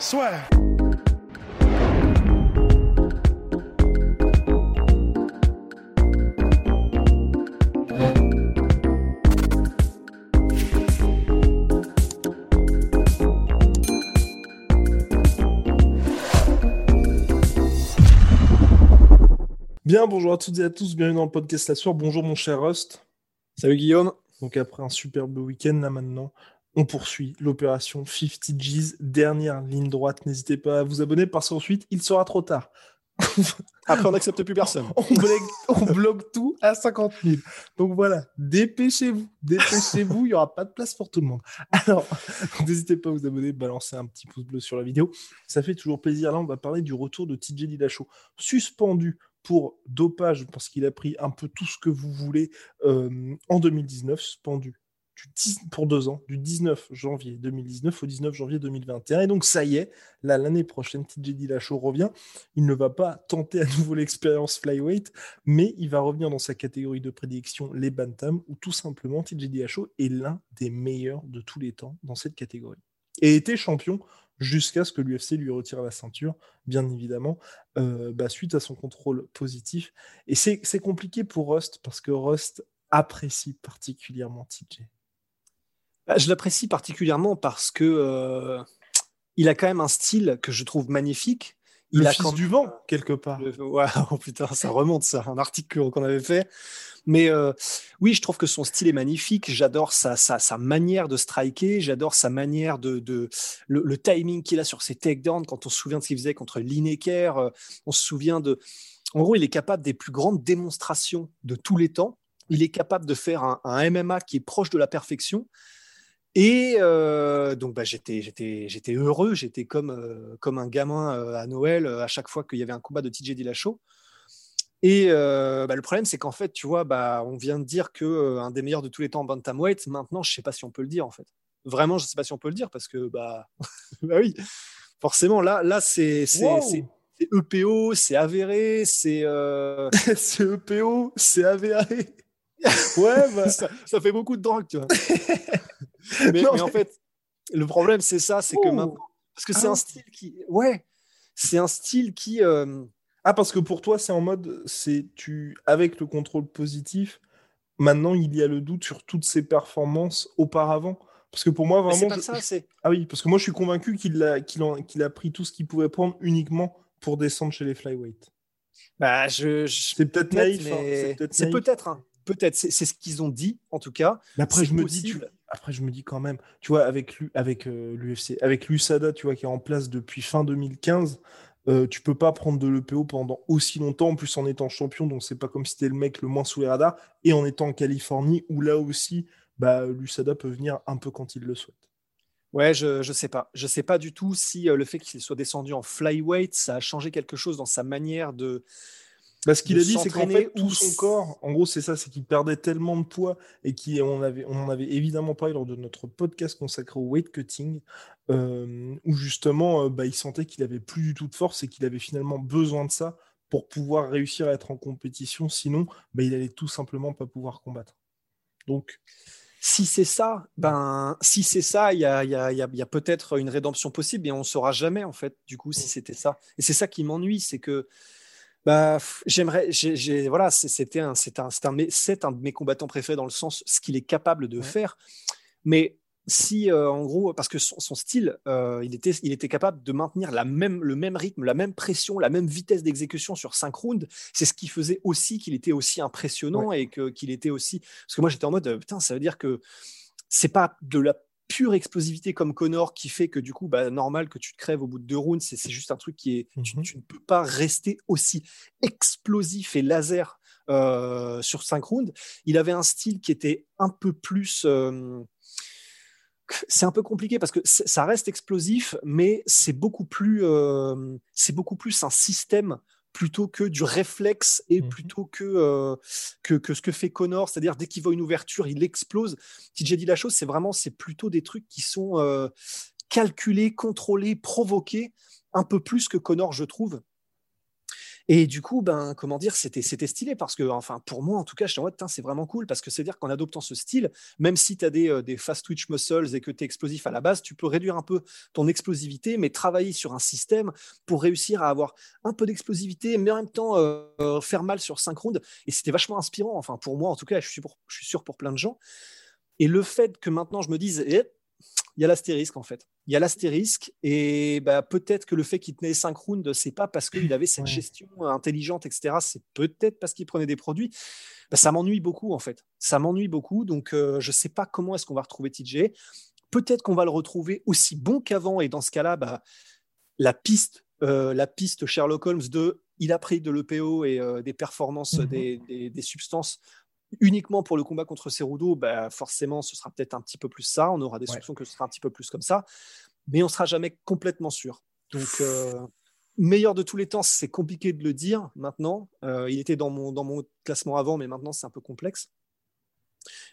Soit. Bien, bonjour à toutes et à tous, bienvenue dans le podcast La Soir. Bonjour mon cher Rust. Salut Guillaume. Donc après un superbe week-end là maintenant, on poursuit l'opération 50 G's, dernière ligne droite. N'hésitez pas à vous abonner parce qu'ensuite il sera trop tard. Après on n'accepte plus personne. on, bloque, on bloque tout à 50 000. Donc voilà, dépêchez-vous, dépêchez-vous, il n'y aura pas de place pour tout le monde. Alors, n'hésitez pas à vous abonner, balancer un petit pouce bleu sur la vidéo. Ça fait toujours plaisir. Là, on va parler du retour de TJ Dillashaw, suspendu pour dopage, parce qu'il a pris un peu tout ce que vous voulez euh, en 2019, suspendu du pour deux ans, du 19 janvier 2019 au 19 janvier 2021. Et donc, ça y est, là, l'année prochaine, TJ Dillashaw revient. Il ne va pas tenter à nouveau l'expérience flyweight, mais il va revenir dans sa catégorie de prédiction, les bantam, où tout simplement, TJ Dillashaw est l'un des meilleurs de tous les temps dans cette catégorie. Et était champion jusqu'à ce que l'UFC lui retire la ceinture, bien évidemment, euh, bah, suite à son contrôle positif. Et c'est compliqué pour Rust, parce que Rust apprécie particulièrement TJ. Bah, je l'apprécie particulièrement parce que euh, il a quand même un style que je trouve magnifique. Il le a fils du vent, quelque part. oh putain, ça remonte, ça, un article qu'on avait fait. Mais euh, oui, je trouve que son style est magnifique. J'adore sa, sa, sa, manière de striker. J'adore sa manière de. de le, timing qu'il a sur ses takedowns. Quand on se souvient de ce qu'il faisait contre Lineker, euh, on se souvient de. En gros, il est capable des plus grandes démonstrations de tous les temps. Il est capable de faire un, un MMA qui est proche de la perfection. Et euh, donc, bah, j'étais, j'étais, j'étais heureux, j'étais comme, euh, comme un gamin euh, à Noël à chaque fois qu'il y avait un combat de TJ Dillashaw. Et bah, le problème, c'est qu'en fait, tu vois, bah, on vient de dire que un des meilleurs de tous les temps en bantamweight. Maintenant, je sais pas si on peut le dire, en fait. Vraiment, je sais pas si on peut le dire parce que, bah, bah oui, forcément, là, là, c'est, c'est, c'est, EPO, c'est avéré, c'est, c'est EPO, c'est avéré. Ouais, bah... ça, ça, fait beaucoup de drogue, tu vois. mais, en fait, le problème, c'est ça, c'est que oh. maintenant. Parce que c'est un ah. style qui. Ouais, c'est un style qui. Euh, ah, parce que pour toi, c'est en mode. c'est tu Avec le contrôle positif, maintenant, il y a le doute sur toutes ses performances auparavant. Parce que pour moi, vraiment. Pas ça, c'est... Ah oui, parce que moi, je suis convaincu qu'il a, qu'il qu'il a pris tout ce qu'il pouvait prendre uniquement pour descendre chez les flyweight. Bah, je, C'est peut-être naïf. Hein, c'est peut-être. Hein. Peut-être. C'est, c'est ce qu'ils ont dit, en tout cas. Mais après, je me dis, tu, après, je me dis quand même, tu vois, avec, euh, l'UFC, avec l'USADA, tu vois, qui est en place depuis fin 2015, euh, tu peux pas prendre de l'EPO pendant aussi longtemps, en plus en étant champion, donc c'est pas comme si c'était le mec le moins sous les radars, et en étant en Californie, où là aussi, bah, l'USADA peut venir un peu quand il le souhaite. Ouais, je, je sais pas. Je sais pas du tout si euh, le fait qu'il soit descendu en flyweight, ça a changé quelque chose dans sa manière de, bah, ce qu'il a dit, c'est qu'en fait, tout son corps, en gros, c'est ça, c'est qu'il perdait tellement de poids et qu'on avait, on en avait évidemment parlé lors de notre podcast consacré au weight cutting, euh, où justement, euh, bah, il sentait qu'il avait plus du tout de force et qu'il avait finalement besoin de ça pour pouvoir réussir à être en compétition. Sinon, bah, il allait tout simplement pas pouvoir combattre. Donc. Si c'est ça, ben, si c'est ça, il y a, y a, y a peut-être une rédemption possible et on ne saura jamais, en fait, du coup, si mm. c'était ça. Et c'est ça qui m'ennuie, c'est que bah, j'aimerais, voilà, c'était un, c'est un, un, un, de mes combattants préférés dans le sens ce qu'il est capable de faire. Mais si, euh, en gros, parce que son, style, euh, il, était, il était capable de maintenir la même, le même rythme, la même pression, la même vitesse d'exécution sur cinq rounds, c'est ce qui faisait aussi qu'il était aussi impressionnant et que, qu'il était aussi. Parce que moi, j'étais en mode, putain, ça veut dire que c'est pas de la pure explosivité comme Connor qui fait que du coup, bah, normal que tu te crèves au bout de deux rounds. C'est, juste un truc qui est. tu, mhm. ne peux pas rester aussi explosif et laser euh, sur cinq rounds. Il avait un style qui était un peu plus. Euh, c'est un peu compliqué parce que ça reste explosif, mais c'est beaucoup plus, euh, c'est beaucoup plus un système plutôt que du réflexe et mmh plutôt que, que, que, ce que fait Connor, c'est-à-dire dès qu'il voit une ouverture, il explose. TJ dit la chose, c'est vraiment, c'est plutôt des trucs qui sont calculés, contrôlés, provoqués, un peu plus que Connor, je trouve. Et du coup, ben, comment dire, c'était, c'était stylé parce que, enfin, pour moi, en tout cas, je suis en mode, c'est vraiment cool parce que c'est dire qu'en adoptant ce style, même si tu as des, euh, des, fast twitch muscles et que tu es explosif à la base, tu peux réduire un peu ton explosivité, mais travailler sur un système pour réussir à avoir un peu d'explosivité, mais en même temps euh, faire mal sur 5 rounds. Et c'était vachement inspirant, enfin, pour moi, en tout cas, je suis, je suis sûr pour plein de gens. Et le fait que maintenant je me dise, eh, il y a l'astérisque en fait. Il y a l'astérisque et bah, peut-être que le fait qu'il tenait 5 rounds, c'est pas parce qu'il avait cette gestion intelligente, etc. C'est peut-être parce qu'il prenait des produits. Bah, ça m'ennuie beaucoup en fait. Ça m'ennuie beaucoup. Donc euh, je sais pas comment est-ce qu'on va retrouver TJ. Peut-être qu'on va le retrouver aussi bon qu'avant et dans ce cas-là, bah, la piste, euh, la piste Sherlock Holmes de il a pris de l'EPO et euh, des performances mmh des, des, substances uniquement pour le combat contre Cerudo, bah forcément, ce sera peut-être un petit peu plus ça. On aura des soupçons que ce sera un petit peu plus comme ça, mais on sera jamais complètement sûr. Donc, euh, meilleur de tous les temps, c'est compliqué de le dire maintenant. Euh, il était dans mon, dans mon classement avant, mais maintenant, c'est un peu complexe.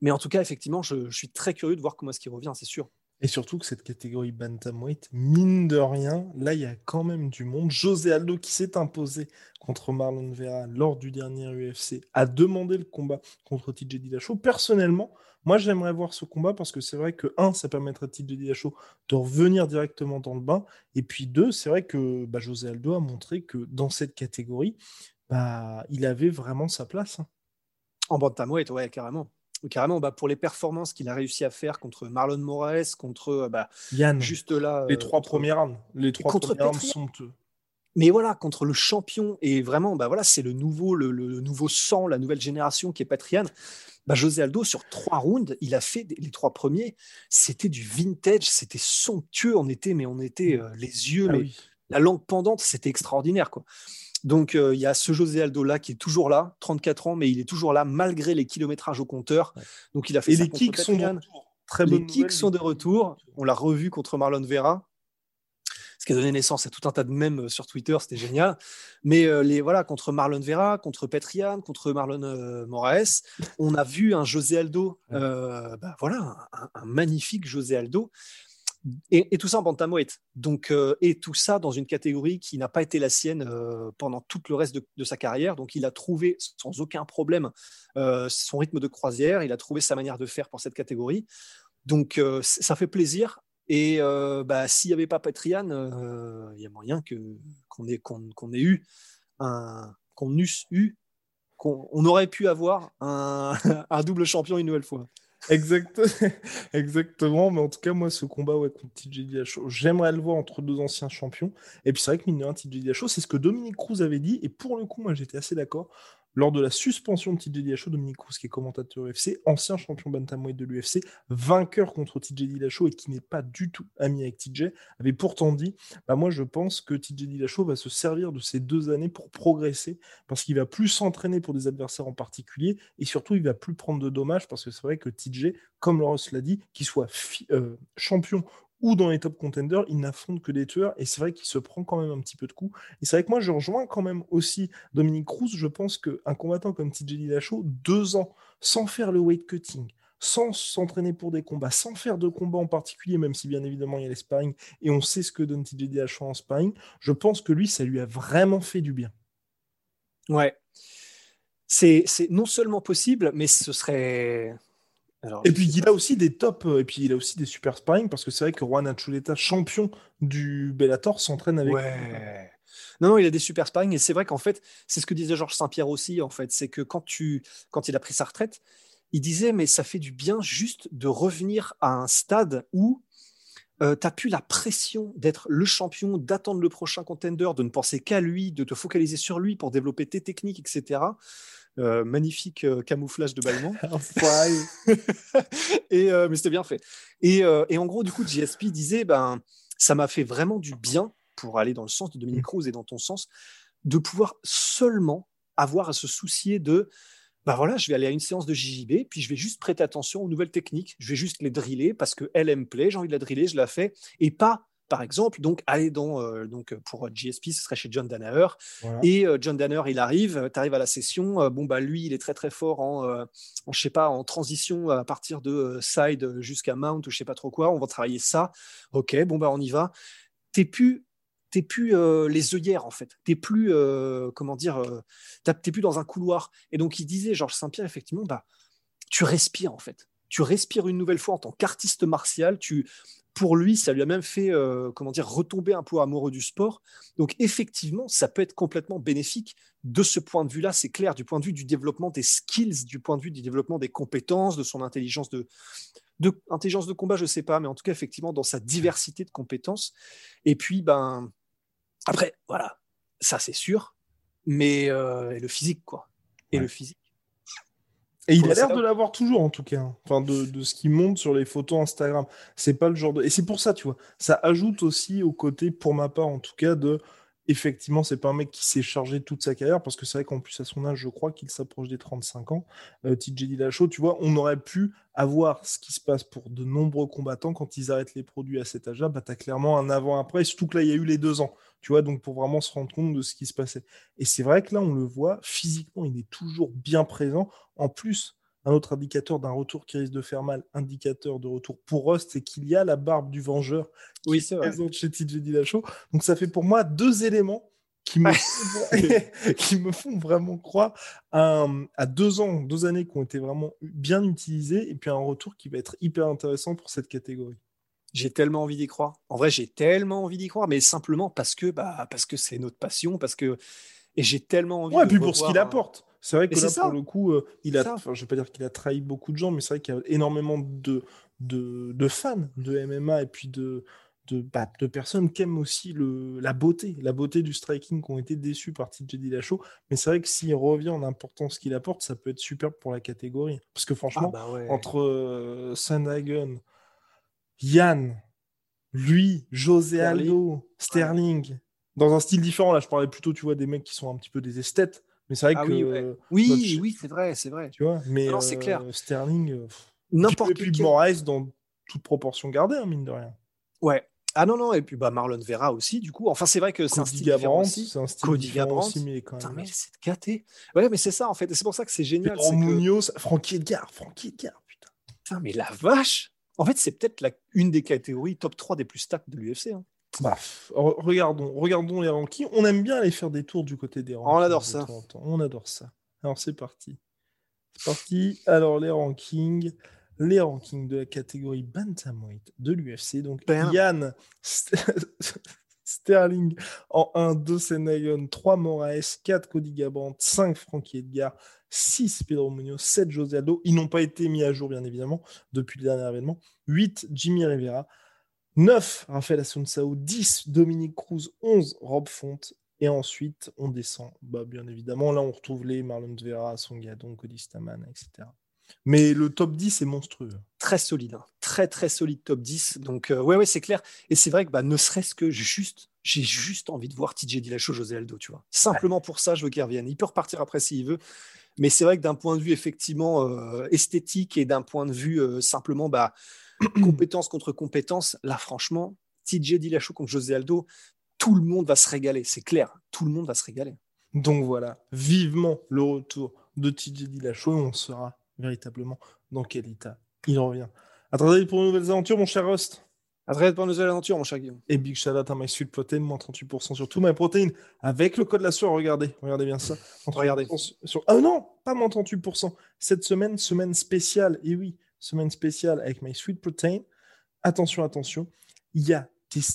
Mais en tout cas, effectivement, je, je suis très curieux de voir comment est-ce qu'il revient, c'est sûr. Et surtout que cette catégorie bantamweight, mine de rien, là, il y a quand même du monde. José Aldo, qui s'est imposé contre Marlon Vera lors du dernier UFC, a demandé le combat contre TJ Dillashaw. Personnellement, moi, j'aimerais voir ce combat parce que c'est vrai que, un, ça permettrait à TJ Dillashaw de revenir directement dans le bain. Et puis, deux, c'est vrai que bah, José Aldo a montré que dans cette catégorie, bah, il avait vraiment sa place. Hein. En bantamweight, ouais, carrément carrément, bah, pour les performances qu'il a réussi à faire contre Marlon Moraes, contre euh, bah, Yann, juste là, les trois premières armes, les trois contre premières armes sont mais voilà, contre le champion, et vraiment, bah voilà, c'est le nouveau, le, nouveau sang, la nouvelle génération qui est Patrian. Bah, José Aldo, sur trois rounds, il a fait les trois premiers. C'était du vintage, c'était somptueux. On était, mais on était euh, les yeux, ah la langue pendante, c'était extraordinaire, quoi. Donc, euh, il y a ce José Aldo là qui est toujours là, 34 ans, mais il est toujours là malgré les kilométrages au compteur. Donc, il a fait Et les kicks sont de retour. Très les kicks sont de retour. On l'a revu contre Marlon Vera. Ce qui a donné naissance à tout un tas de mèmes euh, sur Twitter, c'était génial. Mais euh, les, voilà, contre Marlon Vera, contre Petrian, contre Marlon Moraes, on a vu un José Aldo, bah, voilà, un, magnifique José Aldo et, tout ça en bantamweight. Donc, euh, et tout ça dans une catégorie qui n'a pas été la sienne euh, pendant tout le reste de, sa carrière. Donc, il a trouvé sans aucun problème euh, son rythme de croisière. Il a trouvé sa manière de faire pour cette catégorie. Donc, ça fait plaisir. Et bah, s'il n'y avait pas Patrian, il y a moyen qu'on ait ait eu qu'on eu qu'on on aurait pu avoir un double champion une nouvelle fois. Exact... Exactement, mais en tout cas, moi, ce combat ouais, contre TJ j'aimerais le voir entre deux anciens champions. Et puis, c'est vrai que mine de rien, TJ c'est ce que Dominique Cruz avait dit, et pour le coup, moi, j'étais assez d'accord lors de la suspension de TJ Dillashaw, Dominique Cruz, qui est commentateur UFC, ancien champion bantamweight de l'UFC, vainqueur contre TJ Dillashaw et qui n'est pas du tout ami avec TJ, avait pourtant dit bah moi je pense que TJ Dillashaw va se servir de ces deux années pour progresser parce qu'il va plus s'entraîner pour des adversaires en particulier et surtout il va plus prendre de dommages parce que c'est vrai que TJ, comme Laurence l'a dit, qu'il soit euh, champion ou dans les top contenders, il n'affronte que des tueurs et c'est vrai qu'il se prend quand même un petit peu de coups. Et c'est vrai que moi, je rejoins quand même aussi Dominique Cruz. Je pense qu'un combattant comme TJ Dillashaw, deux ans sans faire le weight cutting, sans s'entraîner pour des combats, sans faire de combats en particulier, même si bien évidemment il y a les sparring et on sait ce que donne TJ Dillashaw en sparring, je pense que lui, ça lui a vraiment fait du bien. Ouais. C'est non seulement possible, mais ce serait et puis il a aussi des tops, euh, et puis il a aussi des super sparring, parce que c'est vrai que Juan Achuleta, champion du Bellator, s'entraîne avec. Ouais. Non, non, il a des super sparring, et c'est vrai qu'en fait, c'est ce que disait Georges Saint-Pierre aussi, en fait, c'est que quand, tu, quand il a pris sa retraite, il disait, mais ça fait du bien juste de revenir à un stade où euh, tu n'as plus la pression d'être le champion, d'attendre le prochain contender, de ne penser qu'à lui, de te focaliser sur lui pour développer tes techniques, etc. Euh, magnifique euh, camouflage de bâillement. et, euh, mais c'était bien fait. Et, et, en gros, du coup, JSP disait, ben, ça m'a fait vraiment du bien, pour aller dans le sens de Dominique. Cruz et dans ton sens, de pouvoir seulement avoir à se soucier de bah voilà, je vais aller à une séance de JJB, puis je vais juste prêter attention aux nouvelles techniques. Je vais juste les driller parce que elle me plaît, j'ai envie de la driller, je la fais, et pas par exemple, donc aller dans euh, donc pour GSP, ce serait chez John Danaher. Et euh, John Danaher, il arrive, tu arrives à la session, euh, bon bah lui, il est très très fort en, en je sais pas, en transition à partir de side jusqu'à mount ou je sais pas trop quoi. On va travailler ça. Ok, bon bah on y va. T'es plus t'es plus les œillères en fait. T'es plus comment dire, t'es plus dans un couloir. Et donc il disait Georges Saint-Pierre effectivement, bah tu respires en fait. Tu respires une nouvelle fois en tant qu'artiste martial. Tu pour lui, ça lui a même fait, euh, comment dire, retomber un peu amoureux du sport. Donc effectivement, ça peut être complètement bénéfique de ce point de vue-là. C'est clair, du point de vue du développement des skills, du point de vue du développement des compétences, de son intelligence de, de intelligence de combat, je sais pas, mais en tout cas effectivement dans sa diversité de compétences. Et puis ben après, voilà, ça c'est sûr, mais euh, le physique quoi, et le physique. Et il a l'air de l'avoir toujours, en tout cas. Hein. Enfin, de, de ce qui monte sur les photos Instagram. C'est pas le genre de. Et c'est pour ça, tu vois. Ça ajoute aussi au côté, pour ma part, en tout cas, de. Effectivement, c'est pas un mec qui s'est chargé toute sa carrière, parce que c'est vrai qu'en plus, à son âge, je crois qu'il s'approche des 35 ans. Euh, TJ Dillashaw, tu vois, on aurait pu avoir ce qui se passe pour de nombreux combattants quand ils arrêtent les produits à cet âge-là. Bah, tu as clairement un avant-après, surtout que là, il y a eu les deux ans. Tu vois, donc pour vraiment se rendre compte de ce qui se passait. Et c'est vrai que là, on le voit, physiquement, il est toujours bien présent. En plus, un autre indicateur d'un retour qui risque de faire mal, indicateur de retour pour Rust, c'est qu'il y a la barbe du vengeur qui oui, est présente chez TJ Dillashaw. Donc ça fait pour moi deux éléments qui me, qui me font vraiment croire à, à, deux ans, deux années qui ont été vraiment bien utilisées, et puis un retour qui va être hyper intéressant pour cette catégorie. J'ai tellement envie d'y croire. En vrai, j'ai tellement envie d'y croire, mais simplement parce que bah, parce que c'est notre passion, parce que et j'ai tellement envie. Ouais, et puis pour ce qu'il apporte. C'est vrai que là, pour le coup, euh, il a, enfin, je vais pas dire qu'il a trahi beaucoup de gens, mais c'est vrai qu'il y a énormément de, de, de, fans de MMA et puis de, de, bah, de personnes qui aiment aussi le, la beauté, la beauté du striking, qui ont été déçus par TJ Dillashaw. Mais c'est vrai que s'il revient en importance qu'il apporte, ça peut être superbe pour la catégorie. Parce que franchement, ah bah entre euh, Sandhagen, Yann, lui, José Aldo, Sterling, dans un style différent. Là, je parlais plutôt, tu vois, des mecs qui sont un petit peu des esthètes. Mais c'est vrai ah que. Oui, oui, c'est vrai, c'est vrai. Tu vois, mais c'est clair. Euh, Sterling, euh, n'importe qui. Et puis Moraes dans toute proportion gardée, hein, mine de rien. Ouais. Ah non, non, et puis bah, Marlon Vera aussi, du coup. Enfin, c'est vrai que c'est un style différent aussi. C'est un style Cody aussi, mais quand même. mais c'est gâté. Ouais, mais c'est ça, en fait. C'est pour ça que c'est génial. En Munoz, que... Frankie Edgar, Frankie Edgar, putain. Putain, mais la vache en fait, c'est peut-être la, une des catégories top 3 des plus stacks de l'UFC. Hein. Bah, regardons, regardons les rankings. On aime bien aller faire des tours du côté des rankings. On adore ça. On adore ça. Alors, c'est parti. C'est parti. Alors, les rankings. Les rankings de la catégorie Bantamweight de l'UFC. Donc, Yann Sterling en 1, 2 Senayon, 3 Moraes, 4 Cody Gabrandt, 5 Frankie Edgar, 6 Pedro Munoz, 7 José Aldo. Ils n'ont pas été mis à jour, bien évidemment, depuis le dernier événement. 8 Jimmy Rivera, 9 Rafael Asunsao, 10 Dominique Cruz, 11 Rob Font. Et ensuite, on descend. Bah, bien évidemment, là, on retrouve les Marlon Vera, Songadon, Cody Staman, etc. Mais le top 10 est monstrueux. Très solide, hein. très très solide top 10. Donc euh, ouais ouais c'est clair. Et c'est vrai que bah, ne serait-ce que juste, j'ai juste envie de voir TJ Dillashaw, José Aldo, tu vois. Simplement pour ça, je veux qu'il revienne. Il peut repartir après s'il veut. Mais c'est vrai que d'un point de vue effectivement euh, esthétique et d'un point de vue euh, simplement bah, compétence contre compétence, là franchement, TJ Dillashaw contre José Aldo, tout le monde va se régaler, c'est clair. Tout le monde va se régaler. Donc voilà, vivement le retour de TJ Dillashaw on sera véritablement dans quel état il revient. À très pour de nouvelles aventures, mon cher Rust. À très pour de nouvelles aventures, mon cher Guillaume. Et big shout out à MySweetProtein, moins 38% sur tout MyProtein, avec le code la soirée. Regardez, regardez bien ça. Regardez. Sur... Ah non, pas moins 38%. Cette semaine, semaine spéciale. Et oui, semaine spéciale avec MySweetProtein. Attention, attention. Il y a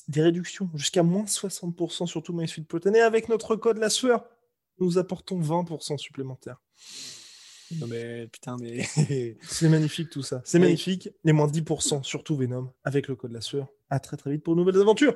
des, réductions jusqu'à moins 60% sur tout MySweetProtein. Et avec notre code la sueur, nous apportons 20% supplémentaires. Non mais putain, mais. c'est magnifique tout ça. C'est magnifique. Les moins 10%, surtout Venom, avec le code la sueur. À très très vite pour de nouvelles aventures.